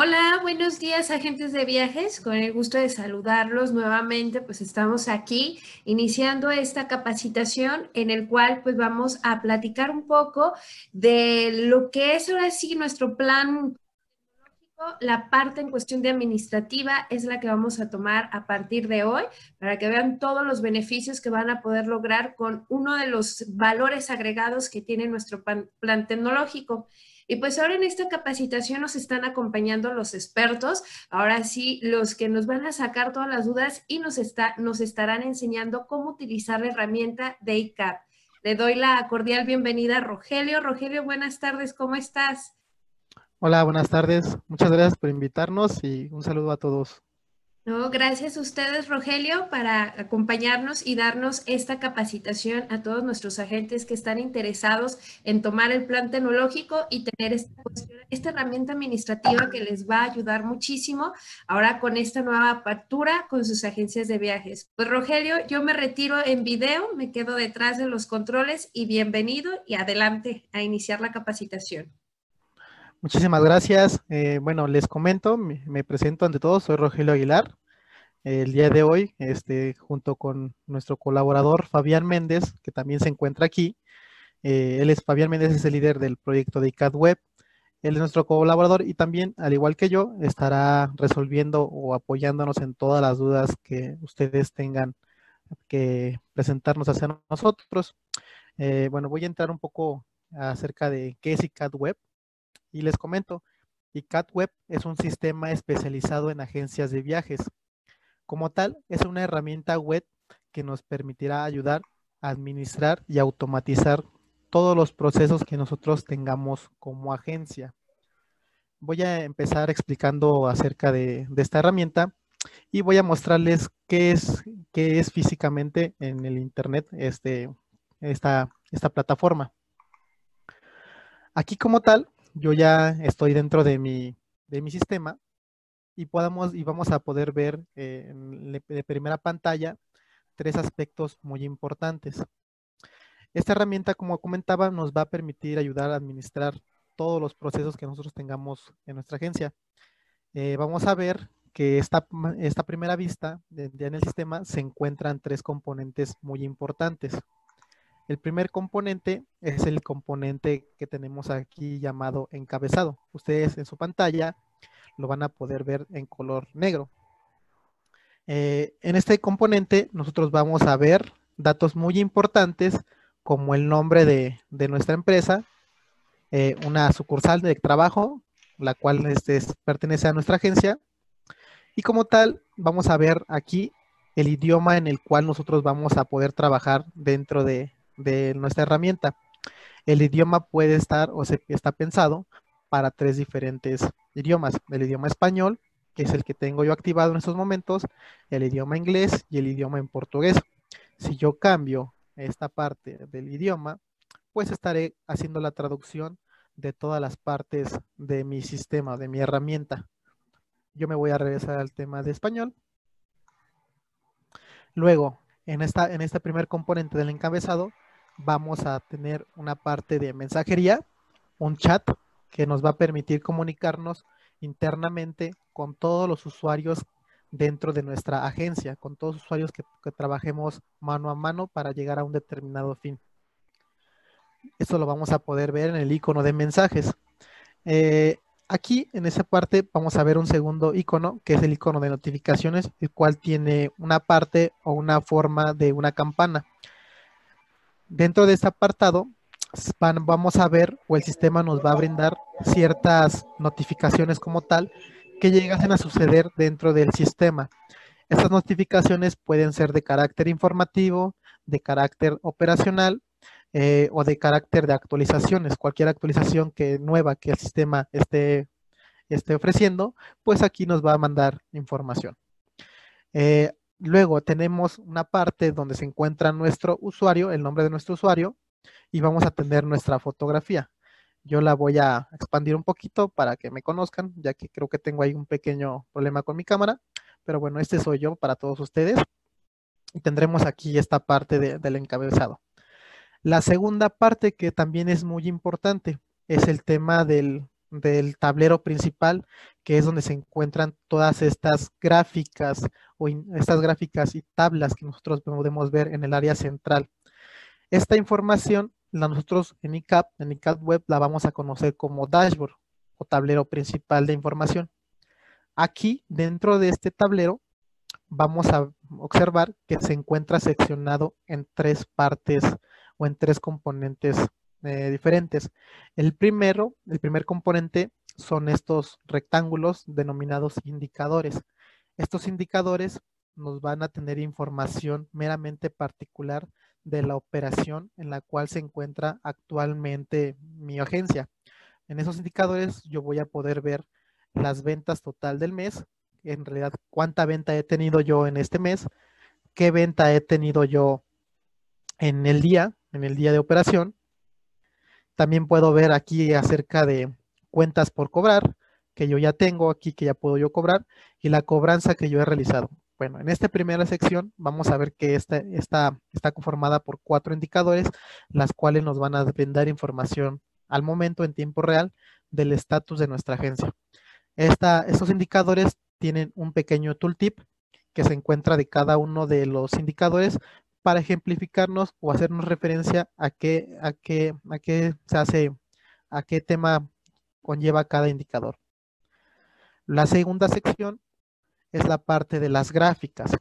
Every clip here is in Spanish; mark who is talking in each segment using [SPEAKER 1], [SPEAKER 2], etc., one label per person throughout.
[SPEAKER 1] Hola, buenos días agentes de viajes, con el gusto de saludarlos nuevamente, pues estamos aquí iniciando esta capacitación en el cual pues vamos a platicar un poco de lo que es ahora sí nuestro plan la parte en cuestión de administrativa es la que vamos a tomar a partir de hoy para que vean todos los beneficios que van a poder lograr con uno de los valores agregados que tiene nuestro plan tecnológico. Y pues ahora en esta capacitación nos están acompañando los expertos, ahora sí, los que nos van a sacar todas las dudas y nos, está, nos estarán enseñando cómo utilizar la herramienta de. Le doy la cordial bienvenida a Rogelio. Rogelio, buenas tardes, ¿cómo estás?
[SPEAKER 2] Hola, buenas tardes. Muchas gracias por invitarnos y un saludo a todos.
[SPEAKER 1] No, gracias a ustedes, Rogelio, para acompañarnos y darnos esta capacitación a todos nuestros agentes que están interesados en tomar el plan tecnológico y tener esta, esta herramienta administrativa que les va a ayudar muchísimo ahora con esta nueva apertura con sus agencias de viajes. Pues, Rogelio, yo me retiro en video, me quedo detrás de los controles y bienvenido y adelante a iniciar la capacitación.
[SPEAKER 2] Muchísimas gracias. Eh, bueno, les comento, me, presento ante todos, soy Rogelio Aguilar. El día de hoy, este, junto con nuestro colaborador Fabián Méndez, que también se encuentra aquí. Eh, él es Fabián Méndez, es el líder del proyecto de ICAD Web. Él es nuestro colaborador y también, al igual que yo, estará resolviendo o apoyándonos en todas las dudas que ustedes tengan que presentarnos hacia nosotros. Eh, bueno, voy a entrar un poco acerca de qué es ICAD Web. Y les comento, ICAT-Web es un sistema especializado en agencias de viajes. Como tal, es una herramienta web que nos permitirá ayudar a administrar y automatizar todos los procesos que nosotros tengamos como agencia. Voy a empezar explicando acerca de, esta herramienta y voy a mostrarles qué es, qué es físicamente en el Internet este, esta, esta plataforma. Aquí como tal yo ya estoy dentro de mi, de mi sistema y, podamos, y vamos a poder ver eh, de primera pantalla tres aspectos muy importantes. Esta herramienta, como comentaba, nos va a permitir ayudar a administrar todos los procesos que nosotros tengamos en nuestra agencia. Eh, vamos a ver que esta, esta primera vista de, en el sistema se encuentran tres componentes muy importantes. El primer componente es el componente que tenemos aquí llamado encabezado. Ustedes en su pantalla lo van a poder ver en color negro. Eh, en este componente nosotros vamos a ver datos muy importantes como el nombre de, nuestra empresa, eh, una sucursal de trabajo, la cual este, pertenece a nuestra agencia. Y como tal, vamos a ver aquí el idioma en el cual nosotros vamos a poder trabajar dentro de, de nuestra herramienta. El idioma puede estar o se está pensado para tres diferentes idiomas. El idioma español, que es el que tengo yo activado en estos momentos, el idioma inglés y el idioma en portugués. Si yo cambio esta parte del idioma, pues estaré haciendo la traducción de todas las partes de mi sistema, de mi herramienta. Yo me voy a regresar al tema de español. Luego, en, esta, en este primer componente del encabezado, vamos a tener una parte de mensajería, un chat que nos va a permitir comunicarnos internamente con todos los usuarios dentro de nuestra agencia, con todos los usuarios que, trabajemos mano a mano para llegar a un determinado fin. Esto lo vamos a poder ver en el icono de mensajes. Eh, aquí en esa parte vamos a ver un segundo icono, que es el icono de notificaciones, el cual tiene una parte o una forma de una campana. Dentro de este apartado vamos a ver o el sistema nos va a brindar ciertas notificaciones como tal que llegasen a suceder dentro del sistema. Estas notificaciones pueden ser de carácter informativo, de carácter operacional eh, o de carácter de actualizaciones. Cualquier actualización que nueva que el sistema esté, esté ofreciendo, pues aquí nos va a mandar información. Eh, Luego tenemos una parte donde se encuentra nuestro usuario, el nombre de nuestro usuario, y vamos a tener nuestra fotografía. Yo la voy a expandir un poquito para que me conozcan, ya que creo que tengo ahí un pequeño problema con mi cámara. Pero bueno, este soy yo para todos ustedes. Y tendremos aquí esta parte del encabezado. La segunda parte que también es muy importante es el tema del, del tablero principal que es donde se encuentran todas estas gráficas o estas gráficas y tablas que nosotros podemos ver en el área central. Esta información, la nosotros en ICAP, en ICAP Web, la vamos a conocer como dashboard o tablero principal de información. Aquí, dentro de este tablero, vamos a observar que se encuentra seccionado en tres partes o en tres componentes eh, diferentes. El primero, el primer componente son estos rectángulos denominados indicadores. Estos indicadores nos van a tener información meramente particular de la operación en la cual se encuentra actualmente mi agencia. En esos indicadores yo voy a poder ver las ventas total del mes, en realidad cuánta venta he tenido yo en este mes, qué venta he tenido yo en el día, en el día de operación. También puedo ver aquí acerca de cuentas por cobrar, que yo ya tengo aquí, que ya puedo yo cobrar, y la cobranza que yo he realizado. Bueno, en esta primera sección vamos a ver que esta, esta está conformada por cuatro indicadores, las cuales nos van a brindar información al momento en tiempo real del estatus de nuestra agencia. Esta, estos indicadores tienen un pequeño tooltip que se encuentra de cada uno de los indicadores para ejemplificarnos o hacernos referencia a qué, a qué, a qué se hace, a qué tema conlleva cada indicador. La segunda sección es la parte de las gráficas.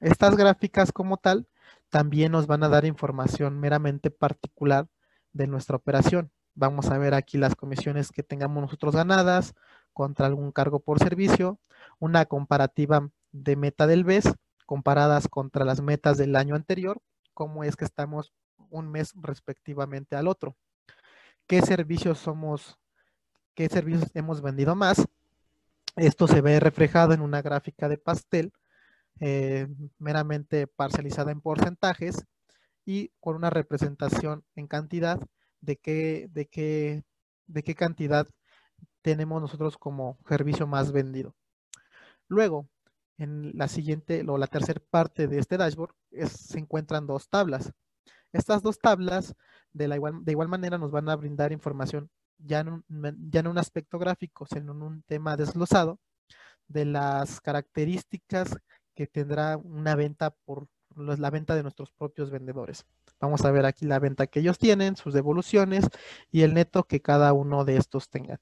[SPEAKER 2] Estas gráficas como tal también nos van a dar información meramente particular de nuestra operación. Vamos a ver aquí las comisiones que tengamos nosotros ganadas contra algún cargo por servicio, una comparativa de meta del mes comparadas contra las metas del año anterior, cómo es que estamos un mes respectivamente al otro, qué servicios somos, qué servicios hemos vendido más. Esto se ve reflejado en una gráfica de pastel eh, meramente parcializada en porcentajes y con una representación en cantidad de qué, de qué, de qué cantidad tenemos nosotros como servicio más vendido. Luego, en la siguiente o la tercera parte de este dashboard se encuentran dos tablas. Estas dos tablas de, la igual, de igual manera nos van a brindar información ya en, un, aspecto gráfico, sino en un tema desglosado de las características que tendrá una venta por la venta de nuestros propios vendedores. Vamos a ver aquí la venta que ellos tienen, sus devoluciones y el neto que cada uno de estos tenga.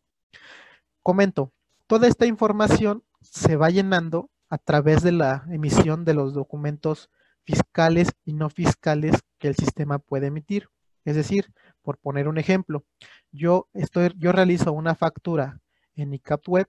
[SPEAKER 2] Comento, toda esta información se va llenando a través de la emisión de los documentos fiscales y no fiscales que el sistema puede emitir. Es decir, por poner un ejemplo, yo, estoy, yo realizo una factura en ICAP Web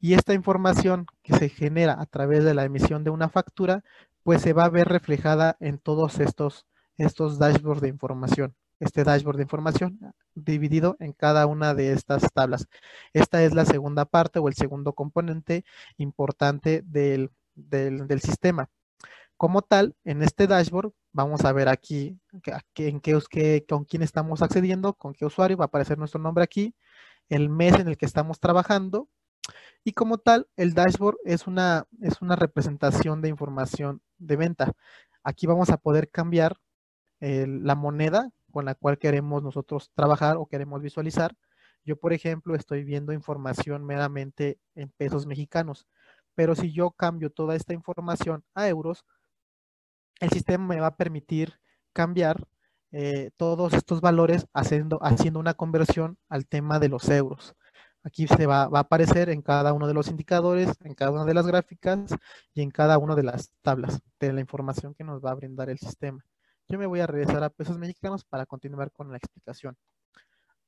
[SPEAKER 2] y esta información que se genera a través de la emisión de una factura, pues se va a ver reflejada en todos estos, estos dashboards de información. Este dashboard de información dividido en cada una de estas tablas. Esta es la segunda parte o el segundo componente importante del, sistema. Como tal, en este dashboard vamos a ver aquí en qué, con quién estamos accediendo, con qué usuario, va a aparecer nuestro nombre aquí, el mes en el que estamos trabajando y como tal, el dashboard es una, es una representación de información de venta. Aquí vamos a poder cambiar la moneda con la cual queremos nosotros trabajar o queremos visualizar. Yo, por ejemplo, estoy viendo información meramente en pesos mexicanos, pero si yo cambio toda esta información a euros, el sistema me va a permitir cambiar eh, todos estos valores haciendo, haciendo una conversión al tema de los euros. Aquí se va, va, a aparecer en cada uno de los indicadores, en cada una de las gráficas y en cada una de las tablas de la información que nos va a brindar el sistema. Yo me voy a regresar a pesos mexicanos para continuar con la explicación.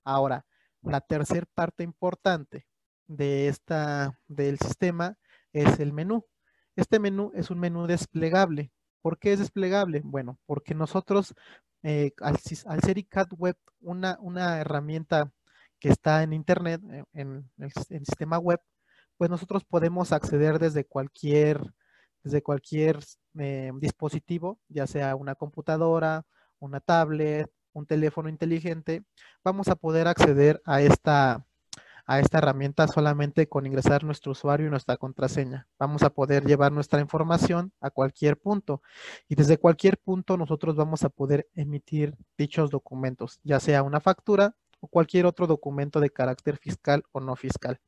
[SPEAKER 2] Ahora, la tercera parte importante de esta, del sistema es el menú. Este menú es un menú desplegable. ¿Por qué es desplegable? Bueno, porque nosotros, eh, al, ser ICAT Web, una, herramienta que está en Internet, eh, en, el, en el sistema web, pues nosotros podemos acceder desde cualquier desde cualquier eh, dispositivo, ya sea una computadora, una tablet, un teléfono inteligente, vamos a poder acceder a esta, a esta herramienta solamente con ingresar nuestro usuario y nuestra contraseña. Vamos a poder llevar nuestra información a cualquier punto y desde cualquier punto nosotros vamos a poder emitir dichos documentos, ya sea una factura o cualquier otro documento de carácter fiscal o no fiscal.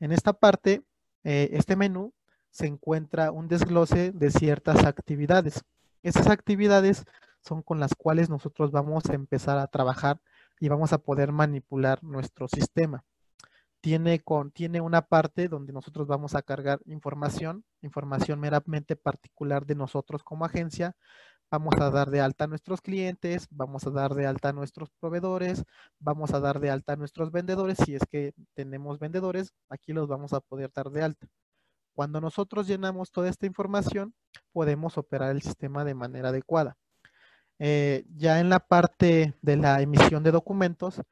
[SPEAKER 2] En esta parte, eh, este menú se encuentra un desglose de ciertas actividades. Esas actividades son con las cuales nosotros vamos a empezar a trabajar y vamos a poder manipular nuestro sistema. Tiene, con, tiene una parte donde nosotros vamos a cargar información, información meramente particular de nosotros como agencia, vamos a dar de alta a nuestros clientes, vamos a dar de alta a nuestros proveedores, vamos a dar de alta a nuestros vendedores. Si es que tenemos vendedores, aquí los vamos a poder dar de alta. Cuando nosotros llenamos toda esta información, podemos operar el sistema de manera adecuada. Eh, ya en la parte de la emisión de documentos,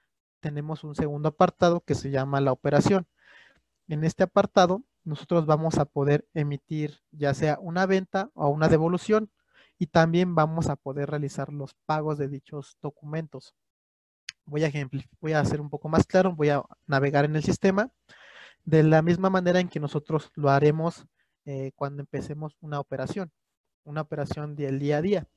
[SPEAKER 2] tenemos un segundo apartado que se llama la operación. En este apartado, nosotros vamos a poder emitir ya sea una venta o una devolución y también vamos a poder realizar los pagos de dichos documentos. Voy a, hacer un poco más claro, voy a navegar en el sistema de la misma manera en que nosotros lo haremos eh, cuando empecemos una operación, una operación del día a día.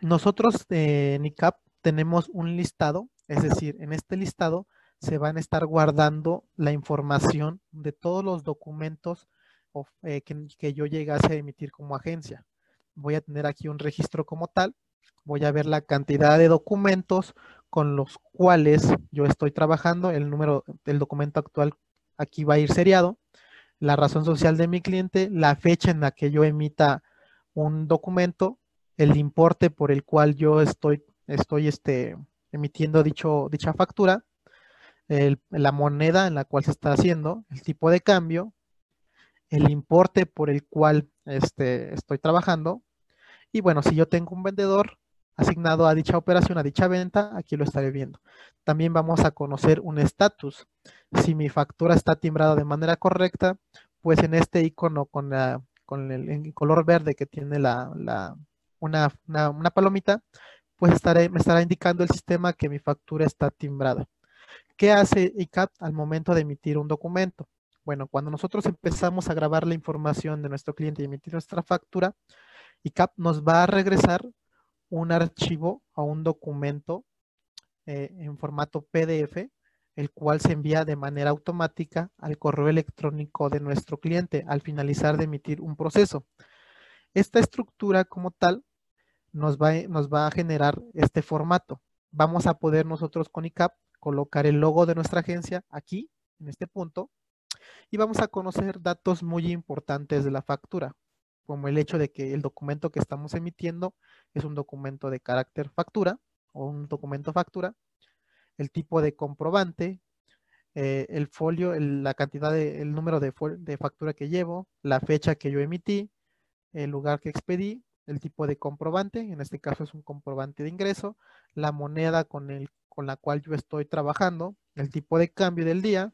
[SPEAKER 2] Nosotros en ICAP tenemos un listado, es decir, en este listado se van a estar guardando la información de todos los documentos eh, que, yo llegase a emitir como agencia. Voy a tener aquí un registro como tal, voy a ver la cantidad de documentos con los cuales yo estoy trabajando, el número del documento actual aquí va a ir seriado, la razón social de mi cliente, la fecha en la que yo emita un documento, el importe por el cual yo estoy, estoy este, emitiendo dicho, dicha factura, la moneda en la cual se está haciendo, el tipo de cambio, el importe por el cual este, estoy trabajando. Y bueno, si yo tengo un vendedor asignado a dicha operación, a dicha venta, aquí lo estaré viendo. También vamos a conocer un estatus. Si mi factura está timbrada de manera correcta, pues en este icono con, la, con el, color verde que tiene la, una, palomita, pues me estará indicando el sistema que mi factura está timbrada. ¿Qué hace ICAP al momento de emitir un documento? Bueno, cuando nosotros empezamos a grabar la información de nuestro cliente y emitir nuestra factura, ICAP nos va a regresar un archivo o un documento eh, en formato PDF, el cual se envía de manera automática al correo electrónico de nuestro cliente al finalizar de emitir un proceso. Esta estructura como tal nos va, nos va a generar este formato. Vamos a poder nosotros con ICAP colocar el logo de nuestra agencia aquí, en este punto, y vamos a conocer datos muy importantes de la factura, como el hecho de que el documento que estamos emitiendo es un documento de carácter factura o un documento factura, el tipo de comprobante, eh, el folio, la cantidad de, el número de, de factura que llevo, la fecha que yo emití, el lugar que expedí, el tipo de comprobante, en este caso es un comprobante de ingreso, la moneda con, el, con la cual yo estoy trabajando, el tipo de cambio del día,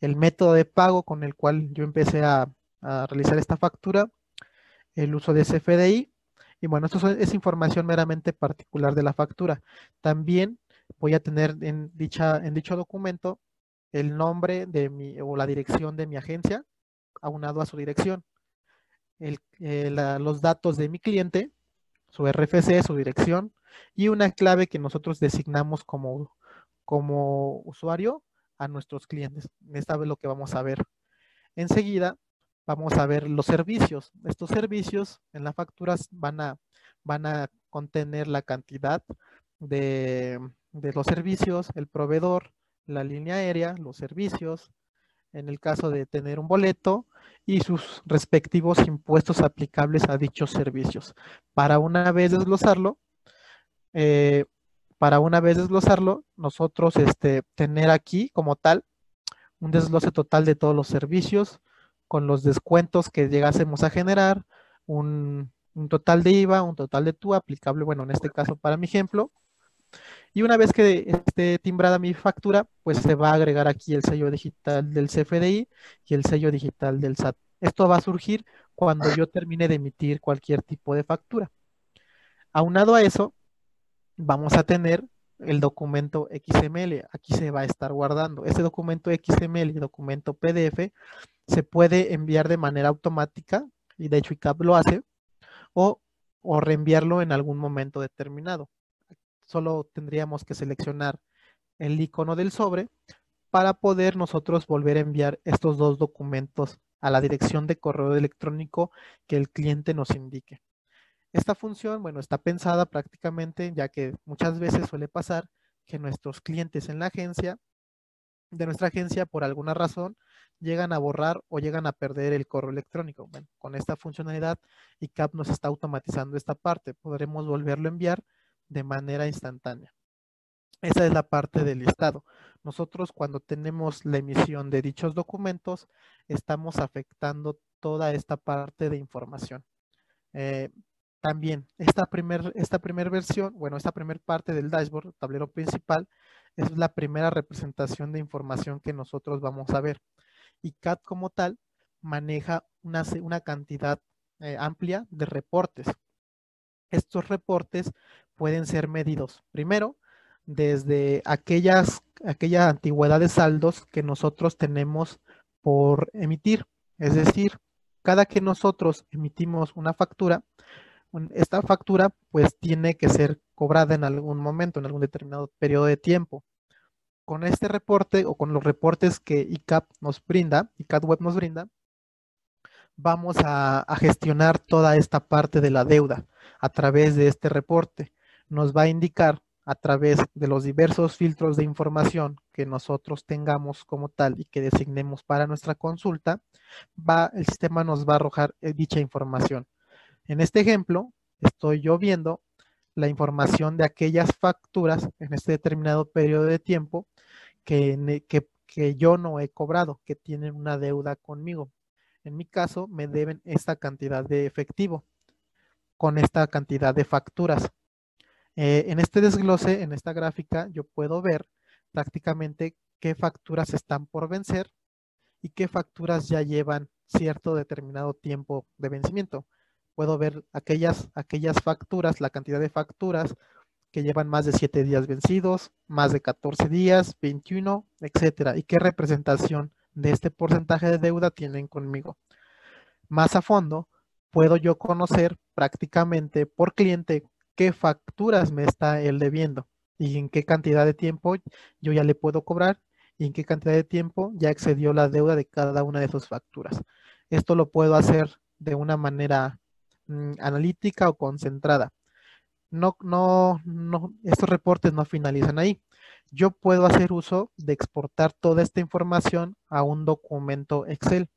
[SPEAKER 2] el método de pago con el cual yo empecé a, realizar esta factura, el uso de CFDI, y bueno, esto es información meramente particular de la factura. También voy a tener en, dicha, en dicho documento el nombre de mi, o la dirección de mi agencia, aunado a su dirección. El, eh, los datos de mi cliente, su RFC, su dirección, y una clave que nosotros designamos como, como usuario a nuestros clientes. Esta vez lo que vamos a ver. Enseguida vamos a ver los servicios. Estos servicios en las facturas van a, van a contener la cantidad de, de los servicios, el proveedor, la línea aérea, los servicios, en el caso de tener un boleto y sus respectivos impuestos aplicables a dichos servicios. Para una vez desglosarlo, eh, para una vez desglosarlo, nosotros este, tener aquí como tal un desglose total de todos los servicios con los descuentos que llegásemos a generar, un, total de IVA, un total de TUA aplicable, bueno, en este caso para mi ejemplo. Y una vez que esté timbrada mi factura, pues se va a agregar aquí el sello digital del CFDI y el sello digital del SAT. Esto va a surgir cuando yo termine de emitir cualquier tipo de factura. Aunado a eso, vamos a tener el documento XML. Aquí se va a estar guardando. Ese documento XML y documento PDF se puede enviar de manera automática, y de hecho ICAP lo hace, o, o reenviarlo en algún momento determinado. Solo tendríamos que seleccionar el icono del sobre, para poder nosotros volver a enviar estos dos documentos a la dirección de correo electrónico que el cliente nos indique. Esta función, bueno, está pensada prácticamente ya que muchas veces suele pasar que nuestros clientes en la agencia, de nuestra agencia, por alguna razón, llegan a borrar o llegan a perder el correo electrónico. Bueno, con esta funcionalidad, ICAP nos está automatizando esta parte. Podremos volverlo a enviar de manera instantánea. Esa es la parte del listado. Nosotros cuando tenemos la emisión de dichos documentos, estamos afectando toda esta parte de información. Eh, también esta primera esta primer versión, bueno, esta primera parte del dashboard, tablero principal, es la primera representación de información que nosotros vamos a ver. Y CAT como tal maneja una, una cantidad eh, amplia de reportes. Estos reportes pueden ser medidos primero desde aquellas, aquella antigüedad de saldos que nosotros tenemos por emitir. Es decir, cada que nosotros emitimos una factura, esta factura pues tiene que ser cobrada en algún momento, en algún determinado periodo de tiempo. Con este reporte o con los reportes que ICAP nos brinda, ICAP Web nos brinda, vamos a, a gestionar toda esta parte de la deuda a través de este reporte. Nos va a indicar a través de los diversos filtros de información que nosotros tengamos como tal y que designemos para nuestra consulta, va, el sistema nos va a arrojar eh, dicha información. En este ejemplo, estoy yo viendo la información de aquellas facturas en este determinado periodo de tiempo que, que, que yo no he cobrado, que tienen una deuda conmigo. En mi caso, me deben esta cantidad de efectivo con esta cantidad de facturas. Eh, en este desglose, en esta gráfica, yo puedo ver prácticamente qué facturas están por vencer y qué facturas ya llevan cierto determinado tiempo de vencimiento. Puedo ver aquellas, aquellas facturas, la cantidad de facturas que llevan más de 7 días vencidos, más de 14 días, 21, etcétera, y qué representación de este porcentaje de deuda tienen conmigo. Más a fondo, puedo yo conocer prácticamente por cliente qué facturas me está él debiendo y en qué cantidad de tiempo yo ya le puedo cobrar y en qué cantidad de tiempo ya excedió la deuda de cada una de sus facturas. Esto lo puedo hacer de una manera mm, analítica o concentrada. No, no, no, estos reportes no finalizan ahí. Yo puedo hacer uso de exportar toda esta información a un documento Excel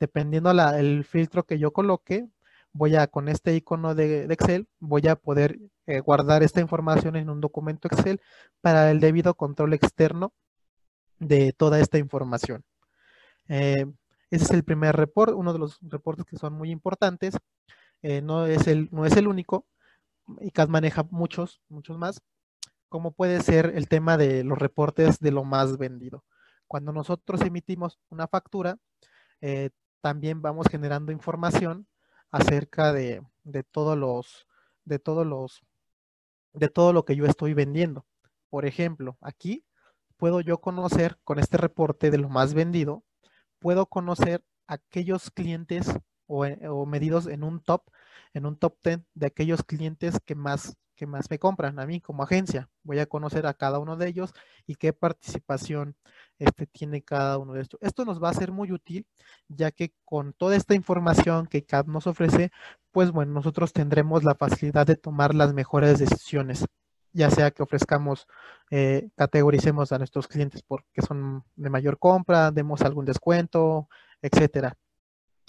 [SPEAKER 2] dependiendo la, el filtro que yo coloque, voy a, con este icono de, Excel, voy a poder eh, guardar esta información en un documento Excel para el debido control externo de toda esta información. Eh, ese es el primer reporte, uno de los reportes que son muy importantes. Eh, no, es el, no es el único. ICAD maneja muchos, muchos más, como puede ser el tema de los reportes de lo más vendido. Cuando nosotros emitimos una factura, también vamos generando información acerca de, todos los, de todos los, de todo lo que yo estoy vendiendo. Por ejemplo, aquí puedo yo conocer con este reporte de lo más vendido, puedo conocer aquellos clientes o, o medidos en un top, en un top 10 de aquellos clientes que más que más me compran a mí como agencia. Voy a conocer a cada uno de ellos y qué participación este, tiene cada uno de estos. Esto nos va a ser muy útil, ya que con toda esta información que CAD nos ofrece, pues bueno, nosotros tendremos la facilidad de tomar las mejores decisiones, ya sea que ofrezcamos, eh, categoricemos a nuestros clientes porque son de mayor compra, demos algún descuento, etcétera.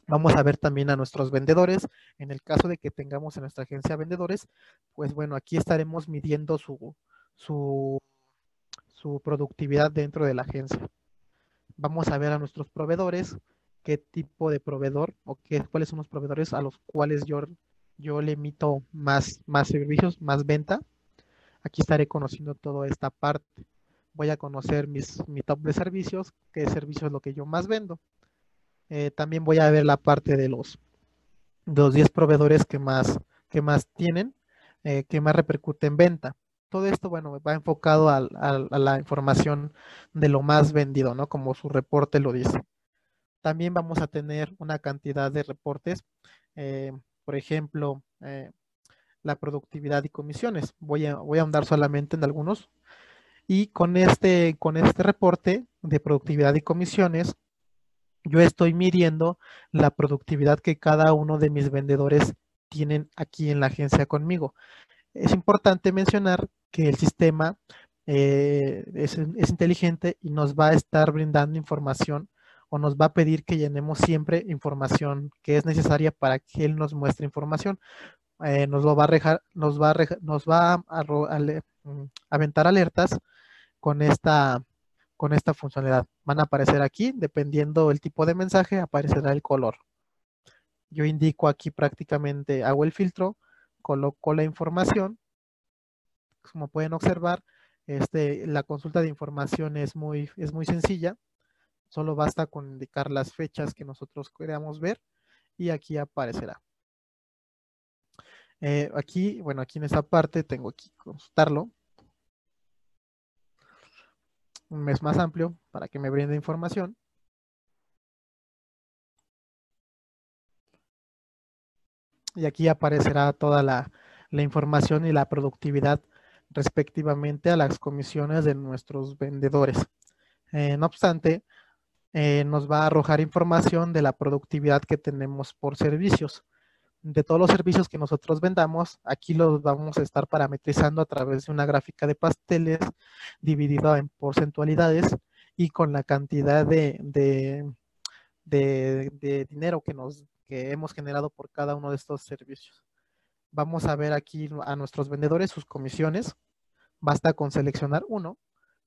[SPEAKER 2] Vamos a ver también a nuestros vendedores. En el caso de que tengamos en nuestra agencia vendedores, pues bueno, aquí estaremos midiendo su, productividad dentro de la agencia. Vamos a ver a nuestros proveedores, qué tipo de proveedor o qué, cuáles son los proveedores a los cuales yo, le emito más, más servicios, más venta. Aquí estaré conociendo toda esta parte. Voy a conocer mis, mi top de servicios, qué servicio es lo que yo más vendo. Eh, también voy a ver la parte de los, los 10 proveedores que más, que más tienen, eh, que más repercute en venta. Todo esto, bueno, va enfocado a, la información de lo más vendido, ¿no? Como su reporte lo dice. También vamos a tener una cantidad de reportes, eh, por ejemplo, la productividad y comisiones. Voy a, voy a ahondar solamente en algunos. Y con este, con este reporte de productividad y comisiones, yo estoy midiendo la productividad que cada uno de mis vendedores tienen aquí en la agencia conmigo. Es importante mencionar que el sistema eh, es, inteligente y nos va a estar brindando información o nos va a pedir que llenemos siempre información que es necesaria para que él nos muestre información. Eh, nos lo va a rejar, nos va a, nos va a, mm, aventar alertas con esta, con esta funcionalidad. Van a aparecer aquí, dependiendo el tipo de mensaje, aparecerá el color. Yo indico aquí prácticamente, hago el filtro, coloco la información. Como pueden observar, este, la consulta de información es muy, es muy sencilla. Solo basta con indicar las fechas que nosotros queramos ver y aquí aparecerá. Eh, aquí, bueno, aquí en esta parte tengo que consultarlo. Un mes más amplio para que me brinde información. Y aquí aparecerá toda la, información y la productividad respectivamente a las comisiones de nuestros vendedores. Eh, no obstante, eh, nos va a arrojar información de la productividad que tenemos por servicios. De todos los servicios que nosotros vendamos, aquí los vamos a estar parametrizando a través de una gráfica de pasteles dividida en porcentualidades y con la cantidad de, de, dinero que, nos, que hemos generado por cada uno de estos servicios. Vamos a ver aquí a nuestros vendedores sus comisiones. Basta con seleccionar uno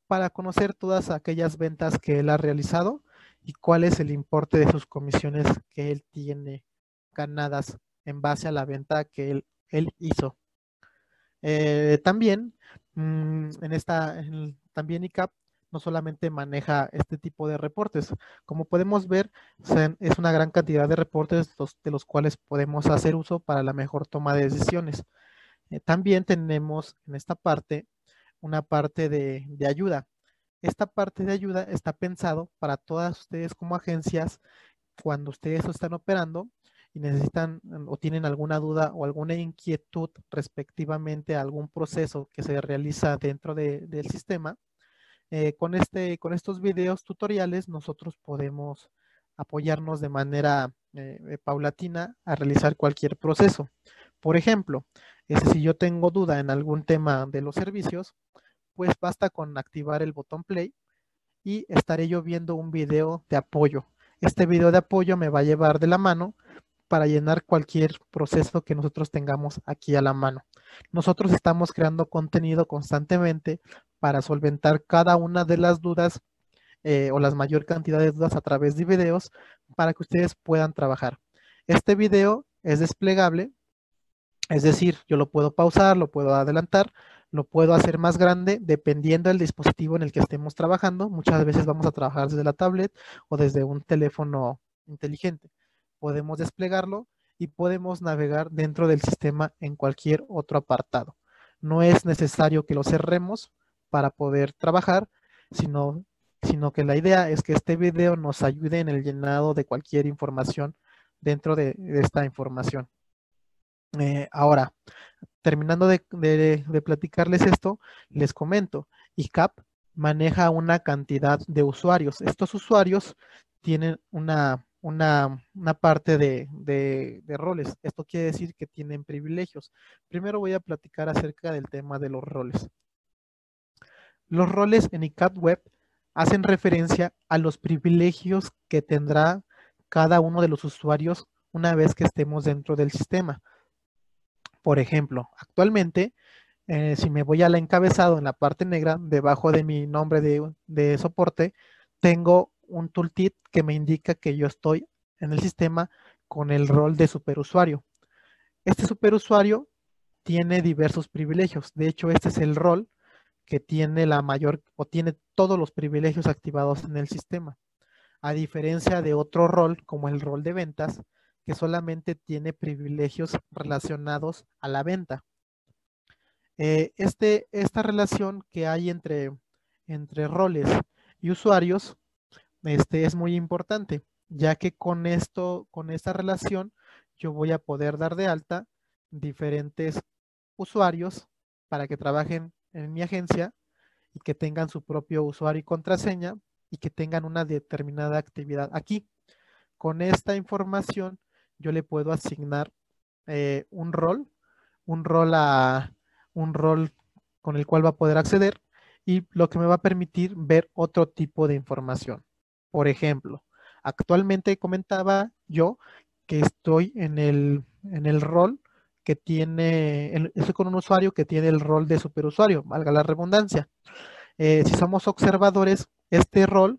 [SPEAKER 2] para conocer todas aquellas ventas que él ha realizado y cuál es el importe de sus comisiones que él tiene ganadas en base a la venta que él, hizo. Eh, también mm, en esta, también ICAP no solamente maneja este tipo de reportes. Como podemos ver, es una gran cantidad de reportes de los cuales podemos hacer uso para la mejor toma de decisiones. Eh, también tenemos en esta parte una parte de, de ayuda. Esta parte de ayuda está pensado para todas ustedes como agencias cuando ustedes están operando y necesitan o tienen alguna duda o alguna inquietud respectivamente a algún proceso que se realiza dentro del sistema, eh, con, este, con estos videos tutoriales nosotros podemos apoyarnos de manera eh, eh, paulatina a realizar cualquier proceso. Por ejemplo, si yo tengo duda en algún tema de los servicios, pues basta con activar el botón play y estaré yo viendo un video de apoyo. Este video de apoyo me va a llevar de la mano para llenar cualquier proceso que nosotros tengamos aquí a la mano. Nosotros estamos creando contenido constantemente para solventar cada una de las dudas eh, o la mayor cantidad de dudas a través de videos para que ustedes puedan trabajar. Este video es desplegable, es decir, yo lo puedo pausar, lo puedo adelantar, lo puedo hacer más grande dependiendo del dispositivo en el que estemos trabajando. Muchas veces vamos a trabajar desde la tablet o desde un teléfono inteligente. Podemos desplegarlo y podemos navegar dentro del sistema en cualquier otro apartado. No es necesario que lo cerremos para poder trabajar, sino, sino que la idea es que este video nos ayude en el llenado de cualquier información dentro de, esta información. Eh, ahora, terminando de, platicarles esto, les comento, ICAP maneja una cantidad de usuarios. Estos usuarios tienen una, una, parte de, de, roles. Esto quiere decir que tienen privilegios. Primero voy a platicar acerca del tema de los roles. Los roles en ICAP Web hacen referencia a los privilegios que tendrá cada uno de los usuarios una vez que estemos dentro del sistema. Por ejemplo, actualmente, eh, si me voy al encabezado en la parte negra, debajo de mi nombre de, de soporte, tengo un tooltip que me indica que yo estoy en el sistema con el rol de superusuario. Este superusuario tiene diversos privilegios. De hecho, este es el rol que tiene la mayor o tiene todos los privilegios activados en el sistema. A diferencia de otro rol como el rol de ventas, que solamente tiene privilegios relacionados a la venta. Eh, este, esta relación que hay entre, entre roles y usuarios este, es muy importante, ya que con esto, con esta relación, yo voy a poder dar de alta diferentes usuarios para que trabajen en mi agencia y que tengan su propio usuario y contraseña y que tengan una determinada actividad aquí. Con esta información yo le puedo asignar eh, un rol, un rol a un rol con el cual va a poder acceder y lo que me va a permitir ver otro tipo de información. Por ejemplo, actualmente comentaba yo que estoy en el, en el rol que tiene, estoy con un usuario que tiene el rol de superusuario, valga la redundancia. Eh, si somos observadores, este rol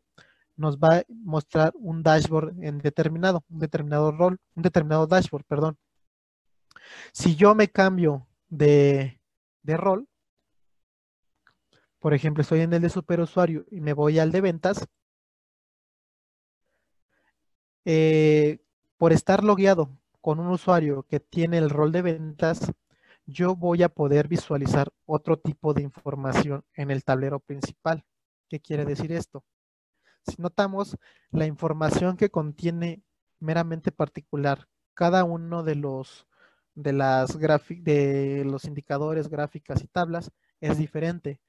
[SPEAKER 2] nos va a mostrar un dashboard en determinado, un determinado rol, un determinado dashboard, perdón. Si yo me cambio de, de rol, por ejemplo, estoy en el de superusuario y me voy al de ventas, eh, por estar logueado con un usuario que tiene el rol de ventas, yo voy a poder visualizar otro tipo de información en el tablero principal. ¿Qué quiere decir esto? Si notamos, la información que contiene meramente particular cada uno de los de las de los indicadores, gráficas y tablas es diferente.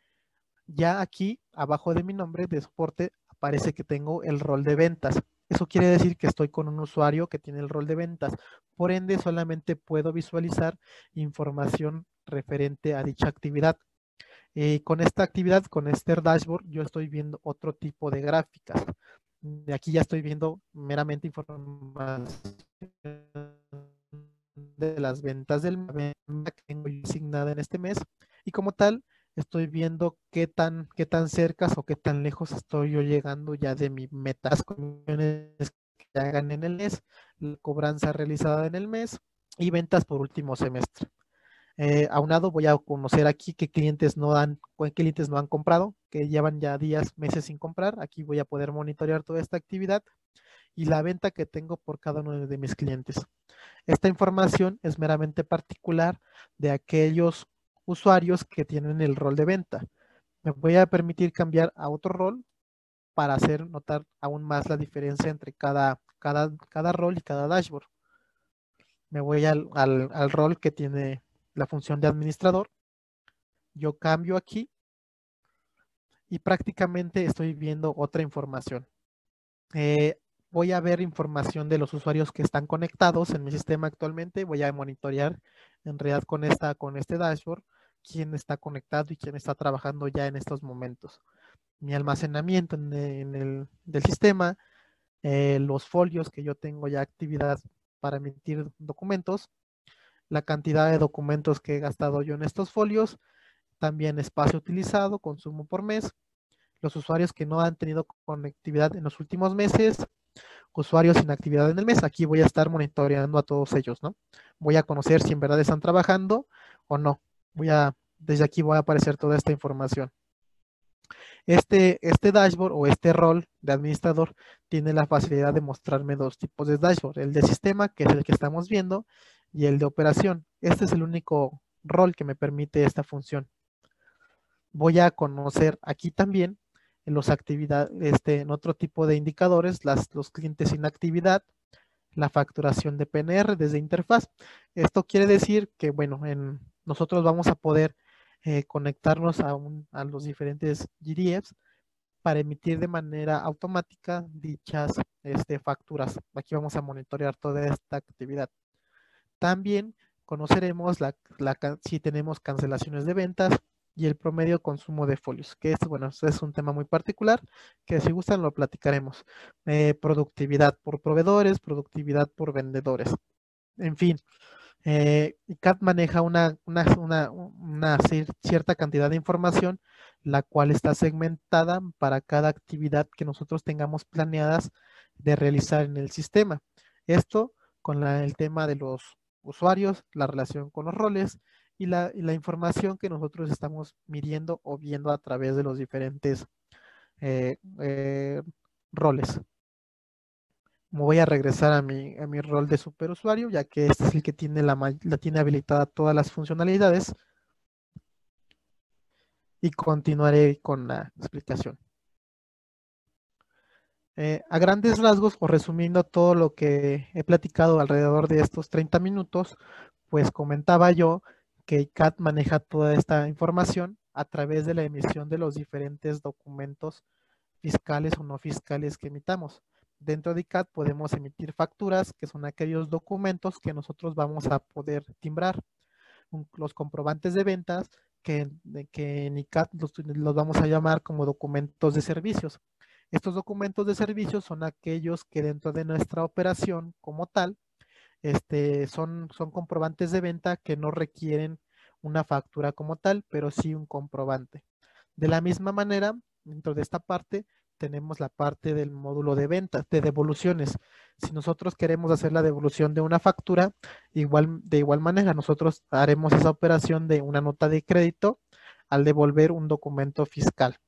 [SPEAKER 2] Ya aquí, abajo de mi nombre de soporte, aparece que tengo el rol de ventas. Eso quiere decir que estoy con un usuario que tiene el rol de ventas. Por ende, solamente puedo visualizar información referente a dicha actividad. Eh, con esta actividad, con este dashboard, yo estoy viendo otro tipo de gráficas. De aquí ya estoy viendo meramente información de las ventas del mes que tengo asignada en este mes. Y como tal, estoy viendo qué tan, qué tan cerca o qué tan lejos estoy yo llegando ya de mis metas comisiones que hagan en el mes, la cobranza realizada en el mes y ventas por último semestre. Eh, aunado voy a conocer aquí qué clientes no han, qué clientes no han comprado, que llevan ya días, meses sin comprar. Aquí voy a poder monitorear toda esta actividad y la venta que tengo por cada uno de mis clientes. Esta información es meramente particular de aquellos usuarios que tienen el rol de venta. Me voy a permitir cambiar a otro rol para hacer notar aún más la diferencia entre cada, cada, cada rol y cada dashboard. Me voy al, al, rol que tiene la función de administrador. Yo cambio aquí y prácticamente estoy viendo otra información. Eh, voy a ver información de los usuarios que están conectados en mi sistema actualmente. Voy a monitorear en realidad con, esta, con este dashboard quién está conectado y quién está trabajando ya en estos momentos. Mi almacenamiento en, el del sistema, eh, los folios que yo tengo ya actividad para emitir documentos, la cantidad de documentos que he gastado yo en estos folios, también espacio utilizado, consumo por mes, los usuarios que no han tenido conectividad en los últimos meses, usuarios sin actividad en el mes. Aquí voy a estar monitoreando a todos ellos, ¿no? Voy a conocer si en verdad están trabajando o no voy a, desde aquí voy a aparecer toda esta información. Este, este dashboard o este rol de administrador tiene la facilidad de mostrarme dos tipos de dashboard, el de sistema, que es el que estamos viendo, y el de operación. Este es el único rol que me permite esta función. Voy a conocer aquí también en los actividades, este, otro tipo de indicadores, las, los clientes sin actividad, la facturación de PNR desde interfaz. Esto quiere decir que, bueno, en, nosotros vamos a poder eh, conectarnos a, los diferentes GDFs para emitir de manera automática dichas este, facturas. Aquí vamos a monitorear toda esta actividad. También conoceremos la, si tenemos cancelaciones de ventas y el promedio consumo de folios, que es, bueno, es un tema muy particular, que si gustan lo platicaremos. Eh, productividad por proveedores, productividad por vendedores. En fin, eh, CAD maneja una, cierta cantidad de información, la cual está segmentada para cada actividad que nosotros tengamos planeadas de realizar en el sistema. Esto con el tema de los usuarios, la relación con los roles y la, información que nosotros estamos midiendo o viendo a través de los diferentes eh, eh, roles me voy a regresar a mi, a mi rol de superusuario, ya que este es el que tiene la, la tiene habilitada todas las funcionalidades. Y continuaré con la explicación. Eh, a grandes rasgos, o resumiendo todo lo que he platicado alrededor de estos 30 minutos, pues comentaba yo que CAT maneja toda esta información a través de la emisión de los diferentes documentos fiscales o no fiscales que emitamos. Dentro de ICAT podemos emitir facturas, que son aquellos documentos que nosotros vamos a poder timbrar. Los comprobantes de ventas, que, que en ICAT los, los vamos a llamar como documentos de servicios. Estos documentos de servicios son aquellos que dentro de nuestra operación como tal, este, son, son comprobantes de venta que no requieren una factura como tal, pero sí un comprobante. De la misma manera, dentro de esta parte, tenemos la parte del módulo de ventas, de devoluciones. Si nosotros queremos hacer la devolución de una factura, igual, de igual manera nosotros haremos esa operación de una nota de crédito al devolver un documento fiscal.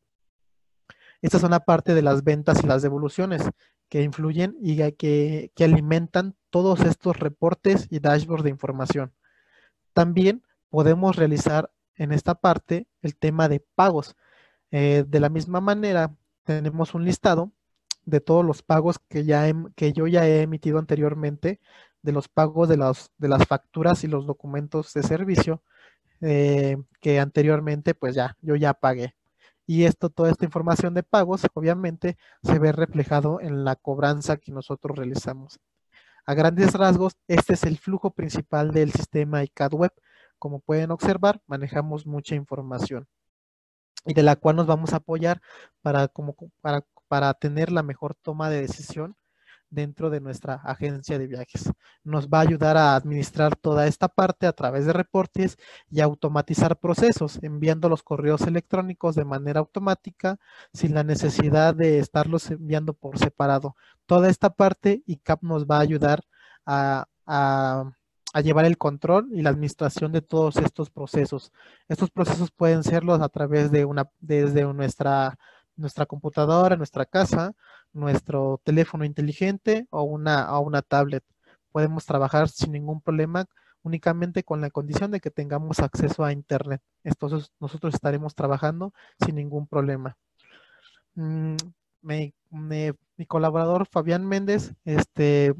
[SPEAKER 2] Estas son la parte de las ventas y las devoluciones que influyen y que, que alimentan todos estos reportes y dashboards de información. También podemos realizar en esta parte el tema de pagos. Eh, de la misma manera, tenemos un listado de todos los pagos que, ya que yo ya he emitido anteriormente, de los pagos de, de las facturas y los documentos de servicio eh, que anteriormente pues ya yo ya pagué. Y esto, toda esta información de pagos, obviamente, se ve reflejado en la cobranza que nosotros realizamos. A grandes rasgos, este es el flujo principal del sistema ICAD Web. Como pueden observar, manejamos mucha información y de la cual nos vamos a apoyar para, como, para, para tener la mejor toma de decisión dentro de nuestra agencia de viajes. Nos va a ayudar a administrar toda esta parte a través de reportes y automatizar procesos, enviando los correos electrónicos de manera automática sin la necesidad de estarlos enviando por separado. Toda esta parte ICAP nos va a ayudar a, a a llevar el control y la administración de todos estos procesos. Estos procesos pueden serlos a través de una, desde nuestra, nuestra computadora, nuestra casa, nuestro teléfono inteligente o una, o una tablet. Podemos trabajar sin ningún problema, únicamente con la condición de que tengamos acceso a Internet. Entonces nosotros estaremos trabajando sin ningún problema. Mm, mi colaborador Fabián Méndez, este,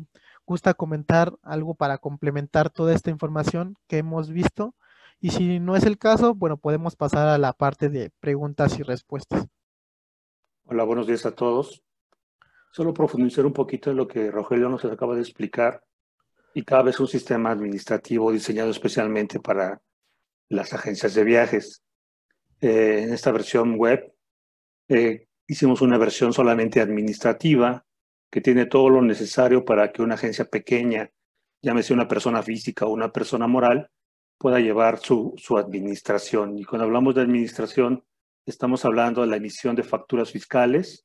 [SPEAKER 2] gusta comentar algo para complementar toda esta información que hemos visto. Y si no es el caso, bueno, podemos pasar a la parte de preguntas y respuestas.
[SPEAKER 3] Hola, buenos días a todos. Solo profundizar un poquito en lo que Rogelio nos acaba de explicar. Y cada vez un sistema administrativo diseñado especialmente para las agencias de viajes. Eh, en esta versión web eh, hicimos una versión solamente administrativa que tiene todo lo necesario para que una agencia pequeña, llámese una persona física o una persona moral, pueda llevar su, su administración. Y cuando hablamos de administración, estamos hablando de la emisión de facturas fiscales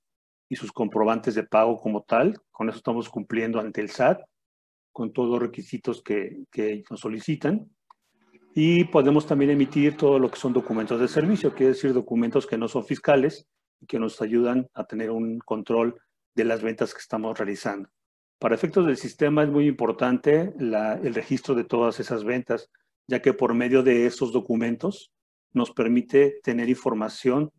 [SPEAKER 3] y sus comprobantes de pago como tal. Con eso estamos cumpliendo ante el SAT, con todos los requisitos que, que nos solicitan. Y podemos también emitir todo lo que son documentos de servicio, quiere decir documentos que no son fiscales y que nos ayudan a tener un control de las ventas que estamos realizando. Para efectos del sistema es muy importante el registro de todas esas ventas, ya que por medio de esos documentos nos permite tener información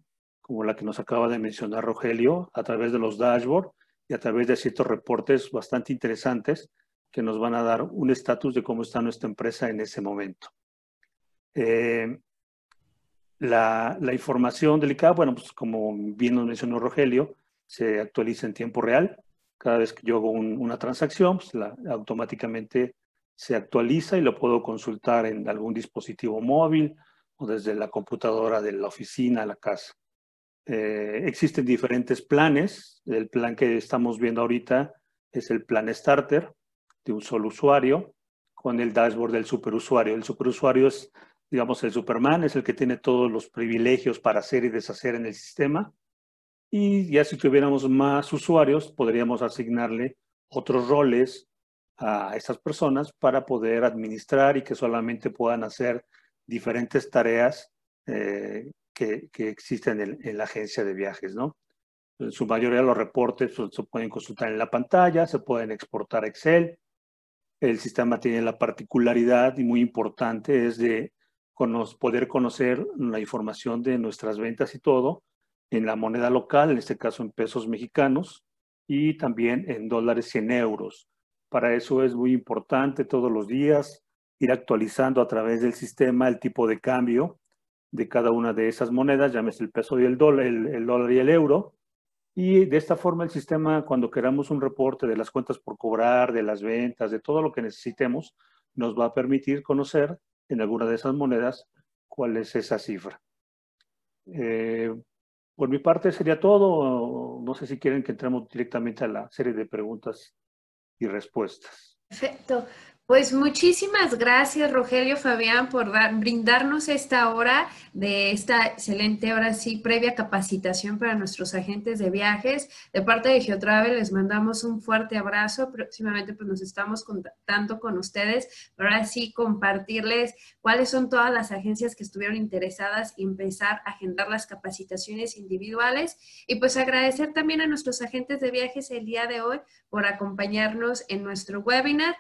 [SPEAKER 3] como la que nos acaba de mencionar Rogelio, a través de los dashboards y a través de ciertos reportes bastante interesantes que nos van a dar un estatus de cómo está nuestra empresa en ese momento. Eh, la, la, información delicada, bueno, pues como bien nos mencionó Rogelio, se actualiza en tiempo real. Cada vez que yo hago una transacción, pues automáticamente se actualiza y lo puedo consultar en algún dispositivo móvil o desde la computadora de la oficina a la casa. Eh, existen diferentes planes. El plan que estamos viendo ahorita es el plan Starter de un solo usuario con el dashboard del superusuario. El superusuario es, digamos, el Superman, es el que tiene todos los privilegios para hacer y deshacer en el sistema. Y ya si tuviéramos más usuarios, podríamos asignarle otros roles a estas personas para poder administrar y que solamente puedan hacer diferentes tareas eh, que, existen en, la agencia de viajes, ¿no? En su mayoría los reportes se pueden consultar en la pantalla, se pueden exportar a Excel. El sistema tiene la particularidad y muy importante es de poder conocer la información de nuestras ventas y todo en la moneda local, en este caso en pesos mexicanos, y también en dólares y en euros. Para eso es muy importante todos los días ir actualizando a través del sistema el tipo de cambio de cada una de esas monedas, llámese el peso y el dólar, el, dólar y el euro. Y de esta forma el sistema, cuando queramos un reporte de las cuentas por cobrar, de las ventas, de todo lo que necesitemos, nos va a permitir conocer en alguna de esas monedas cuál es esa cifra. Eh, por mi parte sería todo. No sé si quieren que entremos directamente a la serie de preguntas y respuestas.
[SPEAKER 1] Perfecto. Pues muchísimas gracias, Rogelio Fabián, por brindarnos esta hora de esta excelente hora sí previa capacitación para nuestros agentes de viajes. De parte de Geotravel les mandamos un fuerte abrazo. Próximamente pues nos estamos contactando con ustedes para así compartirles cuáles son todas las agencias que estuvieron interesadas y empezar a agendar las capacitaciones individuales. Y pues agradecer también a nuestros agentes de viajes el día de hoy por acompañarnos en nuestro webinar.